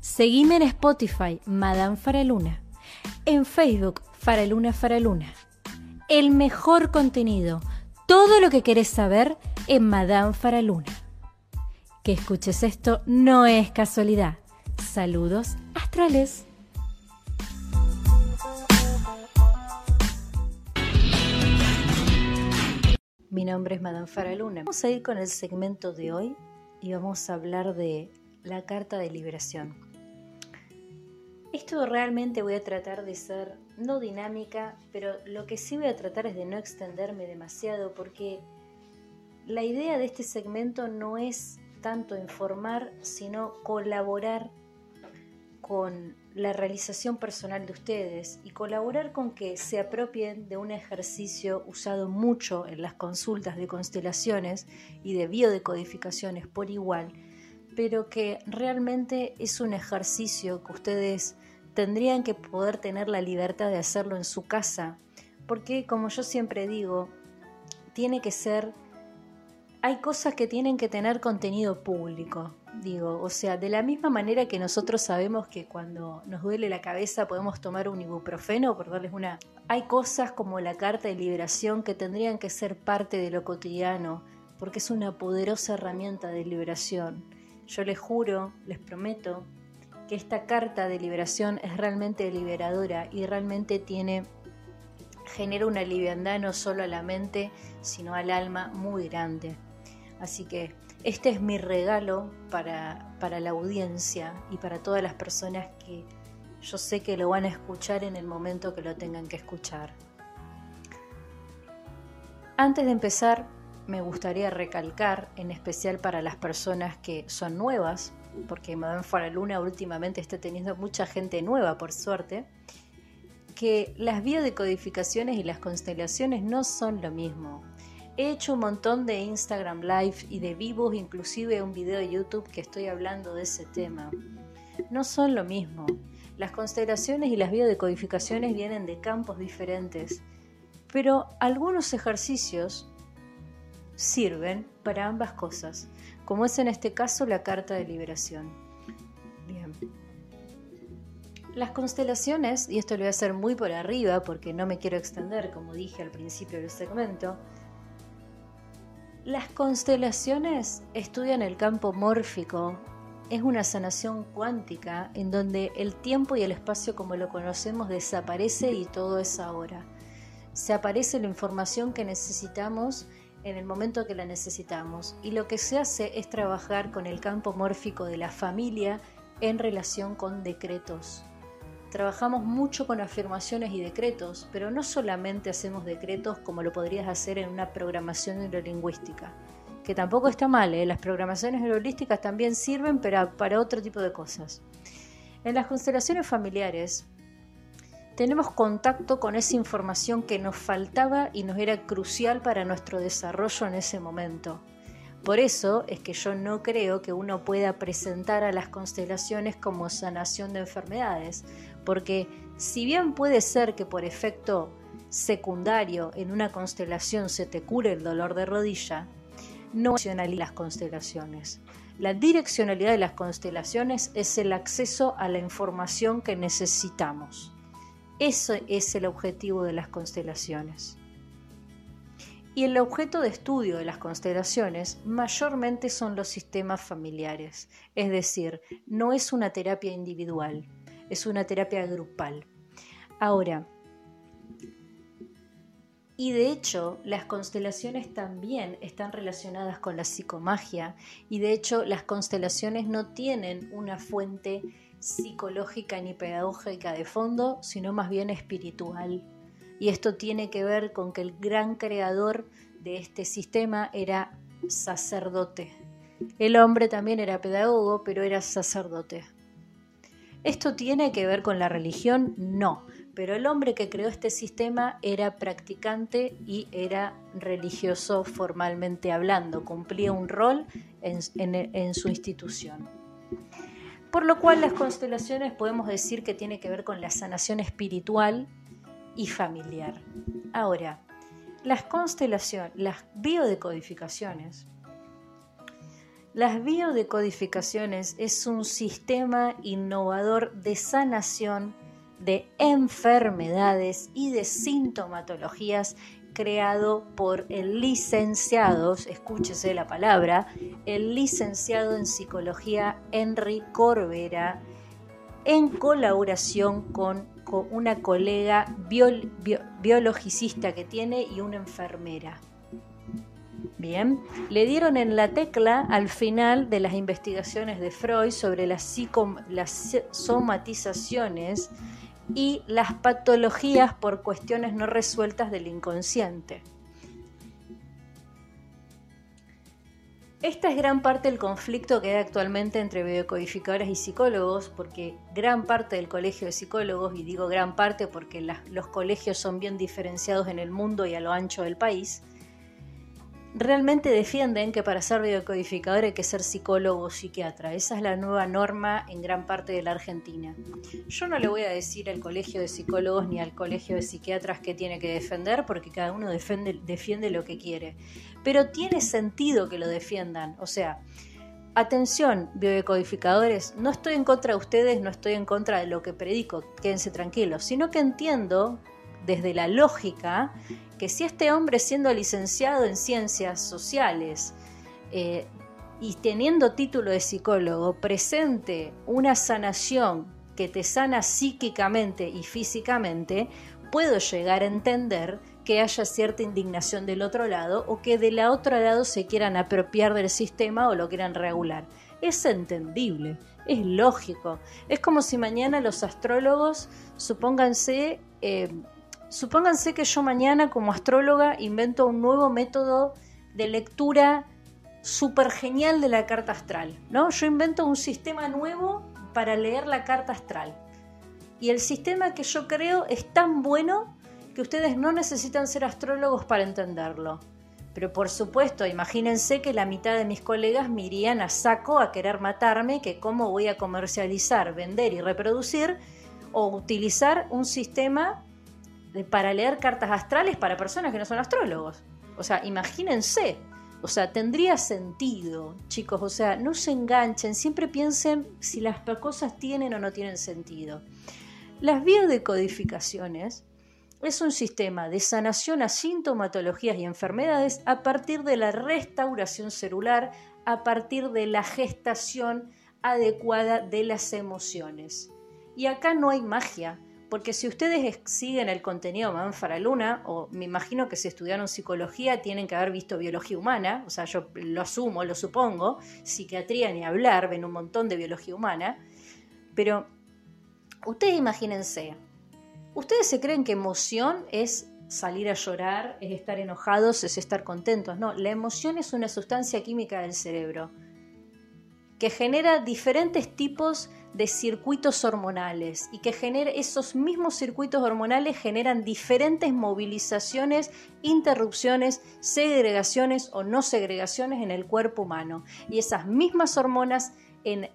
Seguime en Spotify, Madame Faraluna. En Facebook, Faraluna Faraluna. El mejor contenido, todo lo que querés saber en Madame Faraluna. Que escuches esto no es casualidad. Saludos astrales. Mi nombre es Madame Faraluna. Vamos a ir con el segmento de hoy y vamos a hablar de la carta de liberación. Esto realmente voy a tratar de ser no dinámica, pero lo que sí voy a tratar es de no extenderme demasiado porque la idea de este segmento no es tanto informar, sino colaborar con la realización personal de ustedes y colaborar con que se apropien de un ejercicio usado mucho en las consultas de constelaciones y de biodecodificaciones por igual, pero que realmente es un ejercicio que ustedes tendrían que poder tener la libertad de hacerlo en su casa, porque como yo siempre digo, tiene que ser hay cosas que tienen que tener contenido público, digo, o sea, de la misma manera que nosotros sabemos que cuando nos duele la cabeza podemos tomar un ibuprofeno, por darles una... Hay cosas como la carta de liberación que tendrían que ser parte de lo cotidiano, porque es una poderosa herramienta de liberación. Yo les juro, les prometo, que esta carta de liberación es realmente liberadora y realmente tiene genera una liviandad no solo a la mente, sino al alma muy grande. Así que este es mi regalo para, para la audiencia y para todas las personas que yo sé que lo van a escuchar en el momento que lo tengan que escuchar. Antes de empezar, me gustaría recalcar, en especial para las personas que son nuevas, porque Madame Faraluna últimamente está teniendo mucha gente nueva, por suerte, que las biodecodificaciones y las constelaciones no son lo mismo. He hecho un montón de Instagram Live y de vivos, inclusive un video de YouTube que estoy hablando de ese tema. No son lo mismo. Las constelaciones y las biodecodificaciones vienen de campos diferentes, pero algunos ejercicios sirven para ambas cosas, como es en este caso la carta de liberación. Bien. Las constelaciones, y esto lo voy a hacer muy por arriba porque no me quiero extender, como dije al principio del segmento, las constelaciones estudian el campo mórfico. Es una sanación cuántica en donde el tiempo y el espacio como lo conocemos desaparece y todo es ahora. Se aparece la información que necesitamos en el momento que la necesitamos y lo que se hace es trabajar con el campo mórfico de la familia en relación con decretos. Trabajamos mucho con afirmaciones y decretos, pero no solamente hacemos decretos como lo podrías hacer en una programación neurolingüística, que tampoco está mal, ¿eh? las programaciones neurolingüísticas también sirven para, para otro tipo de cosas. En las constelaciones familiares tenemos contacto con esa información que nos faltaba y nos era crucial para nuestro desarrollo en ese momento. Por eso es que yo no creo que uno pueda presentar a las constelaciones como sanación de enfermedades, porque si bien puede ser que por efecto secundario en una constelación se te cure el dolor de rodilla, no las constelaciones. La direccionalidad de las constelaciones es el acceso a la información que necesitamos. Ese es el objetivo de las constelaciones. Y el objeto de estudio de las constelaciones mayormente son los sistemas familiares, es decir, no es una terapia individual, es una terapia grupal. Ahora, y de hecho, las constelaciones también están relacionadas con la psicomagia y de hecho las constelaciones no tienen una fuente psicológica ni pedagógica de fondo, sino más bien espiritual. Y esto tiene que ver con que el gran creador de este sistema era sacerdote. El hombre también era pedagogo, pero era sacerdote. ¿Esto tiene que ver con la religión? No, pero el hombre que creó este sistema era practicante y era religioso formalmente hablando, cumplía un rol en, su institución. Por lo cual las constelaciones podemos decir que tiene que ver con la sanación espiritual y familiar. Ahora, las constelaciones, las biodecodificaciones, las biodecodificaciones es un sistema innovador de sanación de enfermedades y de sintomatologías creado por el licenciado, escúchese la palabra, el licenciado en psicología Henry Corbera, en colaboración con, una colega biologicista que tiene y una enfermera. Bien, le dieron en la tecla al final de las investigaciones de Freud sobre las, las somatizaciones y las patologías por cuestiones no resueltas del inconsciente. Esta es gran parte del conflicto que hay actualmente entre biocodificadores y psicólogos, porque gran parte del colegio de psicólogos, y digo gran parte porque los colegios son bien diferenciados en el mundo y a lo ancho del país, realmente defienden que para ser biodecodificador hay que ser psicólogo o psiquiatra. Esa es la nueva norma en gran parte de la Argentina. Yo no le voy a decir al colegio de psicólogos ni al colegio de psiquiatras qué tiene que defender, porque cada uno defiende lo que quiere. Pero tiene sentido que lo defiendan. O sea, atención, biodecodificadores, no estoy en contra de ustedes, no estoy en contra de lo que predico, quédense tranquilos, sino que entiendo desde la lógica que si este hombre siendo licenciado en ciencias sociales eh, y teniendo título de psicólogo presente una sanación que te sana psíquicamente y físicamente, puedo llegar a entender que haya cierta indignación del otro lado o que del otro lado se quieran apropiar del sistema o lo quieran regular. Es entendible, es lógico. Es como si mañana los astrólogos, supónganse, eh, Supónganse que yo mañana como astróloga invento un nuevo método de lectura súper genial de la carta astral, ¿no? Yo invento un sistema nuevo para leer la carta astral. Y el sistema que yo creo es tan bueno que ustedes no necesitan ser astrólogos para entenderlo. Pero por supuesto, imagínense que la mitad de mis colegas me irían a saco a querer matarme, que cómo voy a comercializar, vender y reproducir o utilizar un sistema para leer cartas astrales para personas que no son astrólogos. O sea, imagínense. O sea, tendría sentido, chicos. O sea, no se enganchen, siempre piensen si las cosas tienen o no tienen sentido. Las biodecodificaciones es un sistema de sanación a sintomatologías y enfermedades a partir de la restauración celular, a partir de la gestación adecuada de las emociones. Y acá no hay magia, porque si ustedes siguen el contenido de Manfara Luna, o me imagino que si estudiaron psicología tienen que haber visto biología humana, o sea, yo lo asumo, lo supongo, psiquiatría ni hablar, ven un montón de biología humana, pero ustedes imagínense, ustedes se creen que emoción es salir a llorar, es estar enojados, es estar contentos, no, la emoción es una sustancia química del cerebro que genera diferentes tipos de circuitos hormonales y que genera esos mismos circuitos hormonales generan diferentes movilizaciones, interrupciones, segregaciones o no segregaciones en el cuerpo humano. Y esas mismas hormonas en,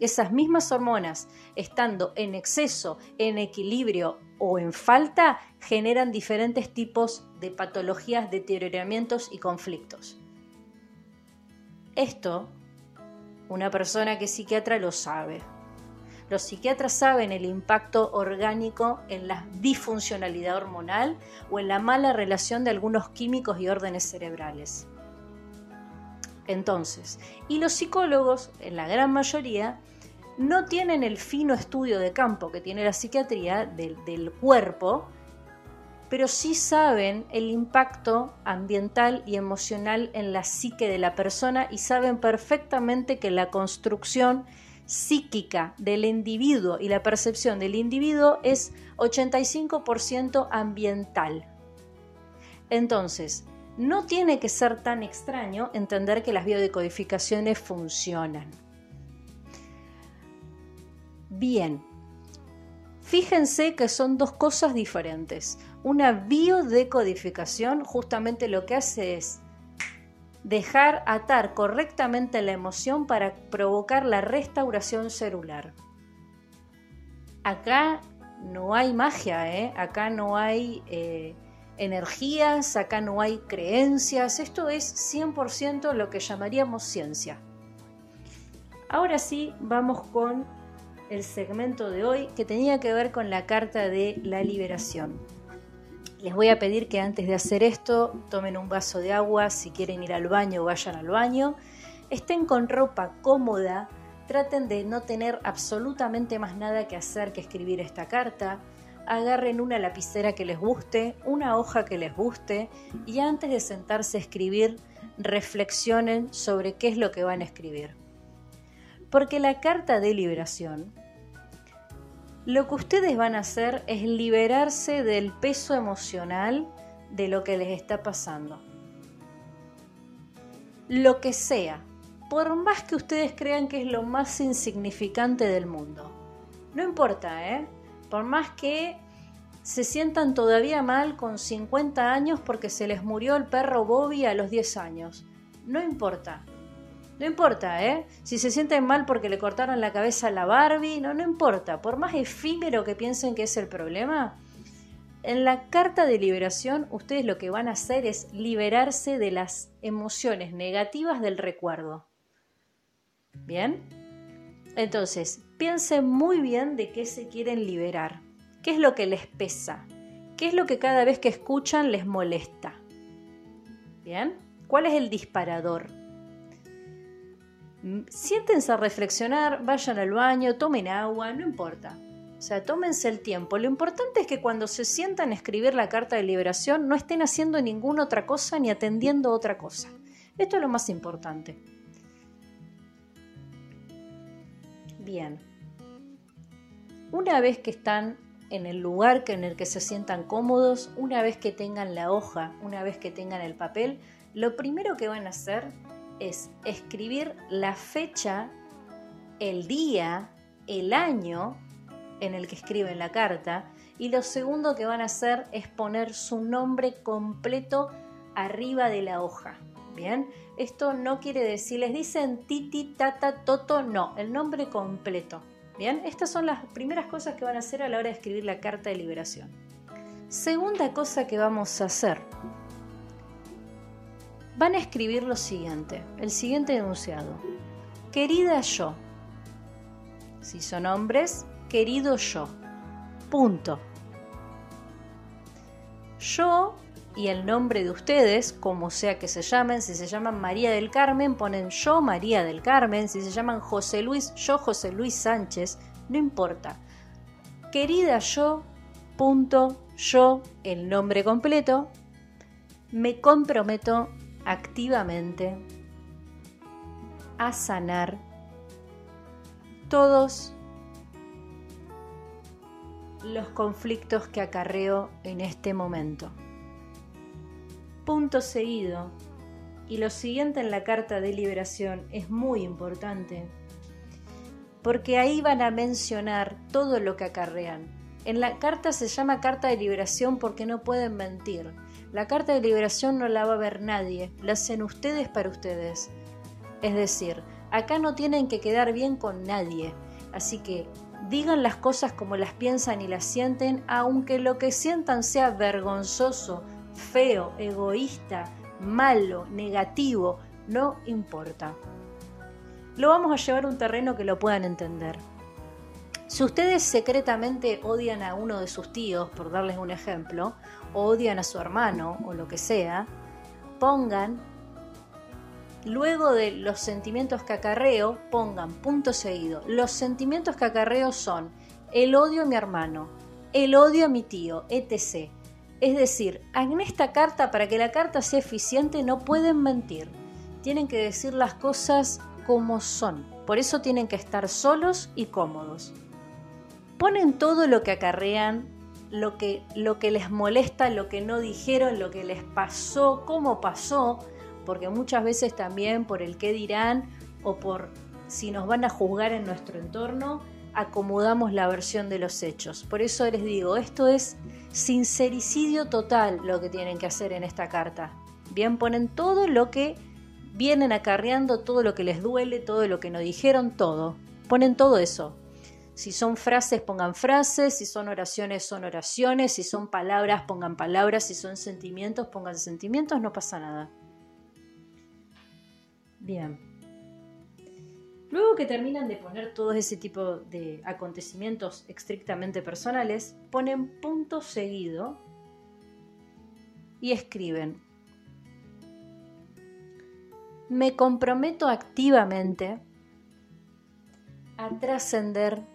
esas mismas hormonas estando en exceso, en equilibrio o en falta, generan diferentes tipos de patologías, deterioramientos y conflictos. Esto una persona que es psiquiatra lo sabe. Los psiquiatras saben el impacto orgánico en la disfuncionalidad hormonal o en la mala relación de algunos químicos y órdenes cerebrales. Entonces, y los psicólogos, en la gran mayoría, no tienen el fino estudio de campo que tiene la psiquiatría del, del cuerpo, pero sí saben el impacto ambiental y emocional en la psique de la persona y saben perfectamente que la construcción psíquica del individuo y la percepción del individuo es 85% ambiental. Entonces, no tiene que ser tan extraño entender que las biodecodificaciones funcionan. Bien, fíjense que son dos cosas diferentes. Una biodecodificación justamente lo que hace es dejar atar correctamente la emoción para provocar la restauración celular. Acá no hay magia, ¿eh? acá no hay eh, energías, acá no hay creencias, esto es 100% lo que llamaríamos ciencia. Ahora sí, vamos con el segmento de hoy que tenía que ver con la carta de la liberación. Les voy a pedir que antes de hacer esto tomen un vaso de agua, si quieren ir al baño vayan al baño, estén con ropa cómoda, traten de no tener absolutamente más nada que hacer que escribir esta carta, agarren una lapicera que les guste, una hoja que les guste y antes de sentarse a escribir reflexionen sobre qué es lo que van a escribir. Porque la carta de liberación lo que ustedes van a hacer es liberarse del peso emocional de lo que les está pasando. Lo que sea, por más que ustedes crean que es lo más insignificante del mundo. No importa, ¿eh? Por más que se sientan todavía mal con 50 años porque se les murió el perro Bobby a los 10 años. No importa. No importa, ¿eh? Si se sienten mal porque le cortaron la cabeza a la Barbie, no, no importa. Por más efímero que piensen que es el problema, en la carta de liberación ustedes lo que van a hacer es liberarse de las emociones negativas del recuerdo. ¿Bien? Entonces, piensen muy bien de qué se quieren liberar. ¿Qué es lo que les pesa? ¿Qué es lo que cada vez que escuchan les molesta? ¿Bien? ¿Cuál es el disparador? Siéntense a reflexionar, vayan al baño, tomen agua, no importa. O sea, tómense el tiempo. Lo importante es que cuando se sientan a escribir la carta de liberación no estén haciendo ninguna otra cosa ni atendiendo otra cosa. Esto es lo más importante. Bien. Una vez que están en el lugar en el que se sientan cómodos, una vez que tengan la hoja, una vez que tengan el papel, lo primero que van a hacer es escribir la fecha, el día, el año en el que escriben la carta y lo segundo que van a hacer es poner su nombre completo arriba de la hoja. Bien, esto no quiere decir, les dicen titi, tata, toto, no, el nombre completo. Bien, estas son las primeras cosas que van a hacer a la hora de escribir la carta de liberación. Segunda cosa que vamos a hacer van a escribir lo siguiente, el siguiente enunciado. Querida yo. Si son hombres, querido yo. Punto. Yo y el nombre de ustedes, como sea que se llamen, si se llaman María del Carmen, ponen yo María del Carmen, si se llaman José Luis, yo José Luis Sánchez, no importa. Querida yo, punto, yo, el nombre completo, me comprometo activamente a sanar todos los conflictos que acarreo en este momento. Punto seguido. Y lo siguiente en la carta de liberación es muy importante, porque ahí van a mencionar todo lo que acarrean. En la carta se llama carta de liberación porque no pueden mentir la carta de liberación no la va a ver nadie, la hacen ustedes para ustedes. Es decir, acá no tienen que quedar bien con nadie, así que digan las cosas como las piensan y las sienten, aunque lo que sientan sea vergonzoso, feo, egoísta, malo, negativo, no importa. Lo vamos a llevar a un terreno que lo puedan entender. Si ustedes secretamente odian a uno de sus tíos, por darles un ejemplo, o odian a su hermano o lo que sea, pongan, luego de los sentimientos que acarreo, pongan punto seguido. Los sentimientos que acarreo son el odio a mi hermano, el odio a mi tío, etc. Es decir, en esta carta, para que la carta sea eficiente, no pueden mentir. Tienen que decir las cosas como son. Por eso tienen que estar solos y cómodos ponen todo lo que acarrean, lo que, lo que les molesta, lo que no dijeron, lo que les pasó, cómo pasó, porque muchas veces también por el qué dirán o por si nos van a juzgar en nuestro entorno, acomodamos la versión de los hechos. Por eso les digo, esto es sincericidio total lo que tienen que hacer en esta carta. Bien, ponen todo lo que vienen acarreando, todo lo que les duele, todo lo que no dijeron, todo. Ponen todo eso. Si son frases, pongan frases, si son oraciones, son oraciones, si son palabras, pongan palabras, si son sentimientos, pongan sentimientos, no pasa nada. Bien. Luego que terminan de poner todo ese tipo de acontecimientos estrictamente personales, ponen punto seguido y escriben, me comprometo activamente a trascender,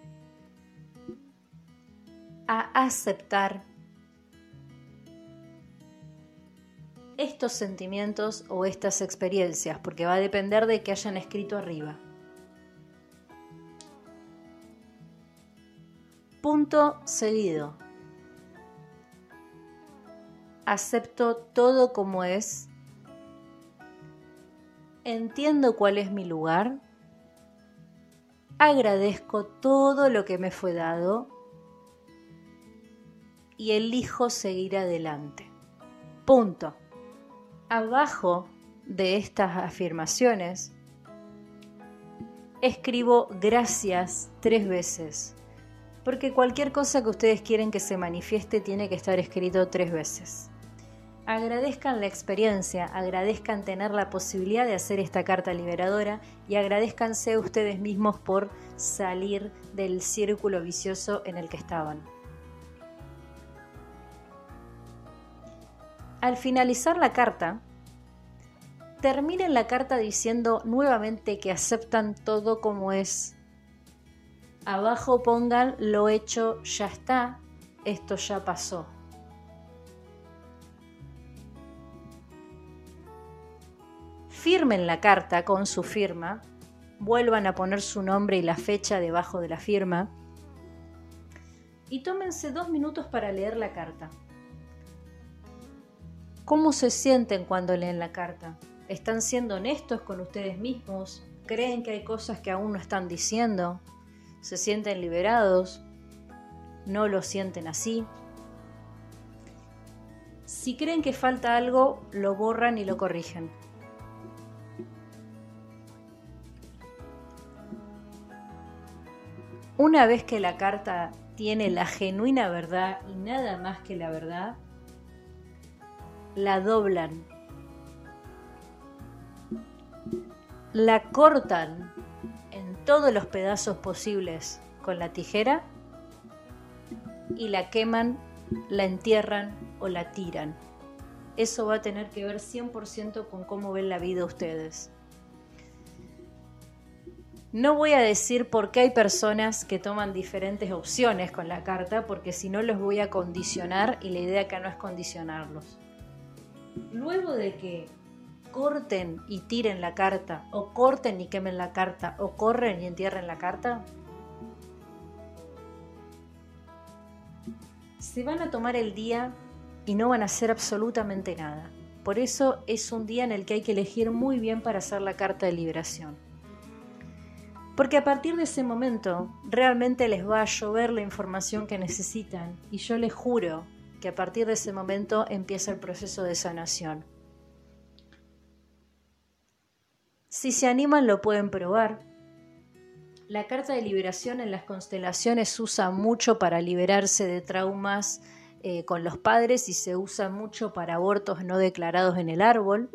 a aceptar estos sentimientos o estas experiencias, porque va a depender de que hayan escrito arriba. Punto seguido. Acepto todo como es. Entiendo cuál es mi lugar. Agradezco todo lo que me fue dado y elijo seguir adelante. Punto. Abajo de estas afirmaciones escribo gracias tres veces porque cualquier cosa que ustedes quieren que se manifieste tiene que estar escrito tres veces. Agradezcan la experiencia, agradezcan tener la posibilidad de hacer esta carta liberadora y agradezcanse ustedes mismos por salir del círculo vicioso en el que estaban. Al finalizar la carta, terminen la carta diciendo nuevamente que aceptan todo como es abajo pongan lo hecho ya está, esto ya pasó. Firmen la carta con su firma, vuelvan a poner su nombre y la fecha debajo de la firma y tómense dos minutos para leer la carta. ¿Cómo se sienten cuando leen la carta? ¿Están siendo honestos con ustedes mismos? ¿Creen que hay cosas que aún no están diciendo? se sienten liberados, no lo sienten así. Si creen que falta algo, lo borran y lo corrigen. Una vez que la carta tiene la genuina verdad y nada más que la verdad, la doblan, la cortan todos los pedazos posibles con la tijera y la queman, la entierran o la tiran. Eso va a tener que ver 100% con cómo ven la vida ustedes. No voy a decir por qué hay personas que toman diferentes opciones con la carta, porque si no los voy a condicionar y la idea acá no es condicionarlos. Luego de que corten y tiren la carta, o corten y quemen la carta, o corren y entierren la carta, se van a tomar el día y no van a hacer absolutamente nada. Por eso es un día en el que hay que elegir muy bien para hacer la carta de liberación. Porque a partir de ese momento realmente les va a llover la información que necesitan y yo les juro que a partir de ese momento empieza el proceso de sanación. Si se animan lo pueden probar. La carta de liberación en las constelaciones se usa mucho para liberarse de traumas eh, con los padres y se usa mucho para abortos no declarados en el árbol.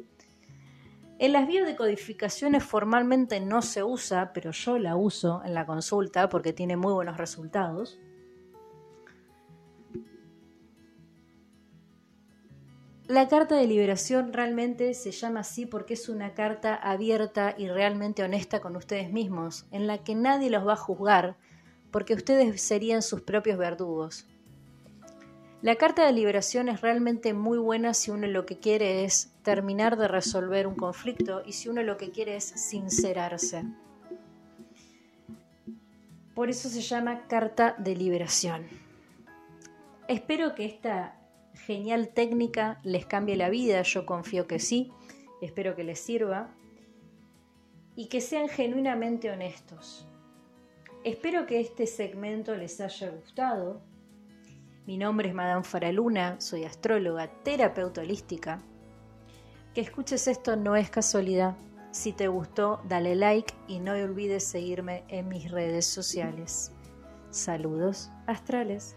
En las biodecodificaciones formalmente no se usa, pero yo la uso en la consulta porque tiene muy buenos resultados. La carta de liberación realmente se llama así porque es una carta abierta y realmente honesta con ustedes mismos, en la que nadie los va a juzgar, porque ustedes serían sus propios verdugos. La carta de liberación es realmente muy buena si uno lo que quiere es terminar de resolver un conflicto y si uno lo que quiere es sincerarse. Por eso se llama carta de liberación. Espero que esta genial técnica les cambie la vida, yo confío que sí, espero que les sirva y que sean genuinamente honestos. Espero que este segmento les haya gustado. Mi nombre es Madame Faraluna, soy astróloga, terapeuta holística. Que escuches esto no es casualidad. Si te gustó, dale like y no olvides seguirme en mis redes sociales. Saludos astrales.